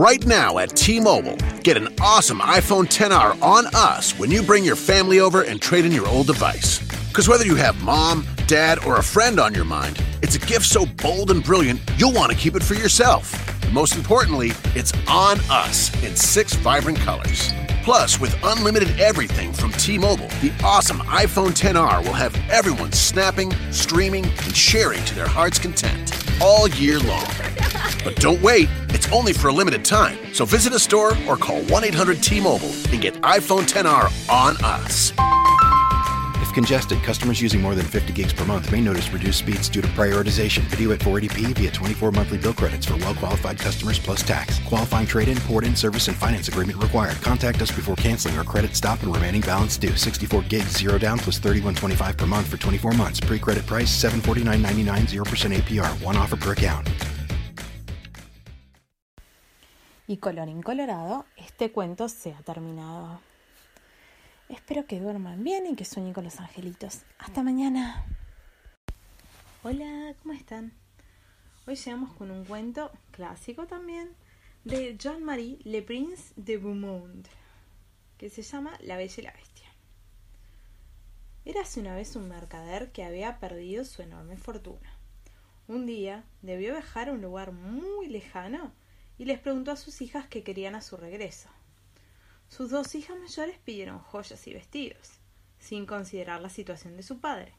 Right now at T Mobile, get an awesome iPhone 10R on us when you bring your family over and trade in your old device. Because whether you have mom, dad, or a friend on your mind, it's a gift so bold and brilliant you'll want to keep it for yourself. And most importantly, it's on us in six vibrant colors. Plus, with unlimited everything from T Mobile, the awesome iPhone 10R will have everyone snapping, streaming, and sharing to their heart's content all year long. But don't wait, it's only for a limited time. So visit a store or call 1 800 T Mobile and get iPhone 10R on us. If congested, customers using more than 50 gigs per month may notice reduced speeds due to prioritization. Video at 480p via 24 monthly bill credits for well qualified customers plus tax. Qualifying trade in, port in, service, and finance agreement required. Contact us before canceling or credit stop and remaining balance due. 64 gigs, zero down plus 31.25 per month for 24 months. Pre credit price 749.99, 0% APR. One offer per account. Y colorín colorado, este cuento se ha terminado. Espero que duerman bien y que sueñen con los angelitos. Hasta mañana. Hola, ¿cómo están? Hoy llegamos con un cuento clásico también de Jean-Marie Le Prince de Beaumont, que se llama La Bella y la Bestia. Érase una vez un mercader que había perdido su enorme fortuna. Un día debió viajar a un lugar muy lejano y les preguntó a sus hijas qué querían a su regreso. Sus dos hijas mayores pidieron joyas y vestidos, sin considerar la situación de su padre.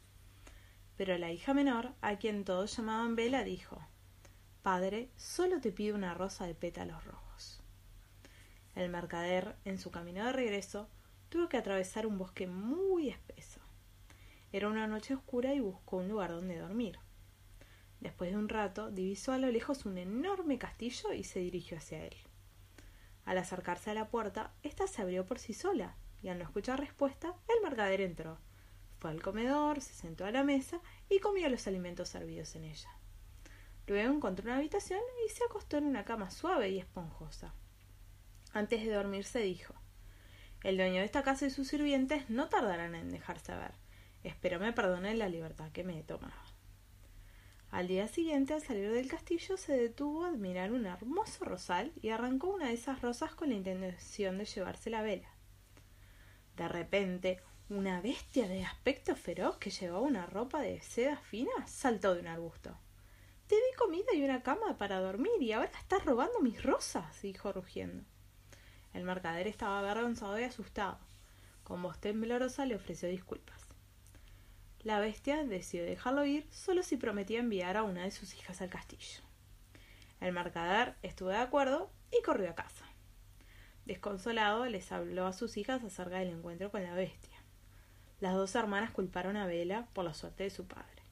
Pero la hija menor, a quien todos llamaban Vela, dijo Padre, solo te pido una rosa de pétalos rojos. El mercader, en su camino de regreso, tuvo que atravesar un bosque muy espeso. Era una noche oscura y buscó un lugar donde dormir. Después de un rato, divisó a lo lejos un enorme castillo y se dirigió hacia él. Al acercarse a la puerta, ésta se abrió por sí sola, y al no escuchar respuesta, el mercader entró. Fue al comedor, se sentó a la mesa y comió los alimentos servidos en ella. Luego encontró una habitación y se acostó en una cama suave y esponjosa. Antes de dormir se dijo El dueño de esta casa y sus sirvientes no tardarán en dejarse ver. Espero me perdonen la libertad que me he tomado. Al día siguiente, al salir del castillo, se detuvo a admirar un hermoso rosal y arrancó una de esas rosas con la intención de llevarse la vela. De repente, una bestia de aspecto feroz que llevaba una ropa de seda fina saltó de un arbusto. Te di comida y una cama para dormir y ahora estás robando mis rosas, dijo rugiendo. El mercader estaba avergonzado y asustado. Con voz temblorosa le ofreció disculpas. La bestia decidió dejarlo ir solo si prometía enviar a una de sus hijas al castillo. El mercader estuvo de acuerdo y corrió a casa. Desconsolado, les habló a sus hijas acerca del encuentro con la bestia. Las dos hermanas culparon a Vela por la suerte de su padre.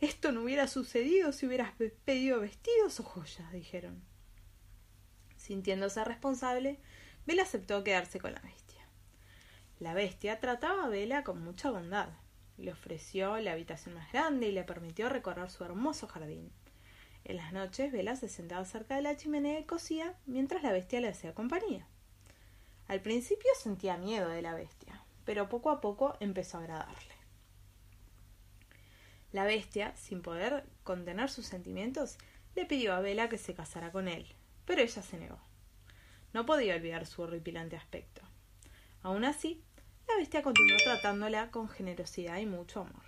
Esto no hubiera sucedido si hubieras pedido vestidos o joyas, dijeron. Sintiéndose responsable, Vela aceptó quedarse con la bestia. La bestia trataba a Vela con mucha bondad le ofreció la habitación más grande y le permitió recorrer su hermoso jardín. En las noches, Vela se sentaba cerca de la chimenea y cosía mientras la bestia le hacía compañía. Al principio sentía miedo de la bestia, pero poco a poco empezó a agradarle. La bestia, sin poder contener sus sentimientos, le pidió a Vela que se casara con él, pero ella se negó. No podía olvidar su horripilante aspecto. Aún así, la bestia continuó tratándola con generosidad y mucho amor.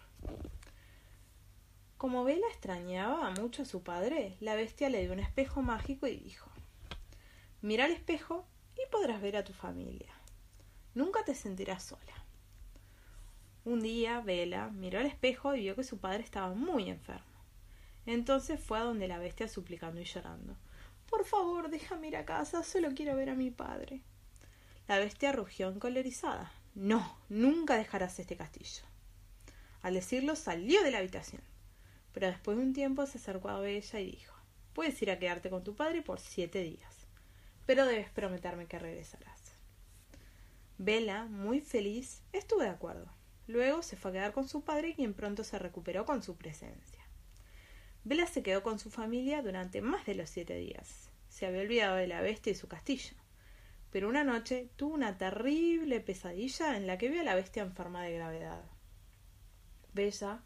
Como Vela extrañaba mucho a su padre, la bestia le dio un espejo mágico y dijo Mira al espejo y podrás ver a tu familia. Nunca te sentirás sola. Un día, Vela miró al espejo y vio que su padre estaba muy enfermo. Entonces fue a donde la bestia suplicando y llorando. Por favor, déjame ir a casa, solo quiero ver a mi padre. La bestia rugió encolerizada. No, nunca dejarás este castillo. Al decirlo salió de la habitación, pero después de un tiempo se acercó a ella y dijo Puedes ir a quedarte con tu padre por siete días, pero debes prometerme que regresarás. Vela, muy feliz, estuvo de acuerdo. Luego se fue a quedar con su padre, quien pronto se recuperó con su presencia. Vela se quedó con su familia durante más de los siete días. Se había olvidado de la bestia y su castillo pero una noche tuvo una terrible pesadilla en la que vio a la bestia enferma de gravedad. Bella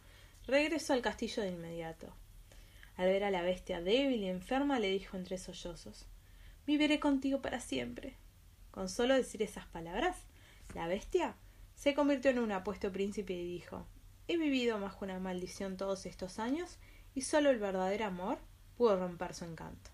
regresó al castillo de inmediato. Al ver a la bestia débil y enferma le dijo entre sollozos Viviré contigo para siempre. Con solo decir esas palabras, la bestia se convirtió en un apuesto príncipe y dijo He vivido bajo una maldición todos estos años y solo el verdadero amor pudo romper su encanto.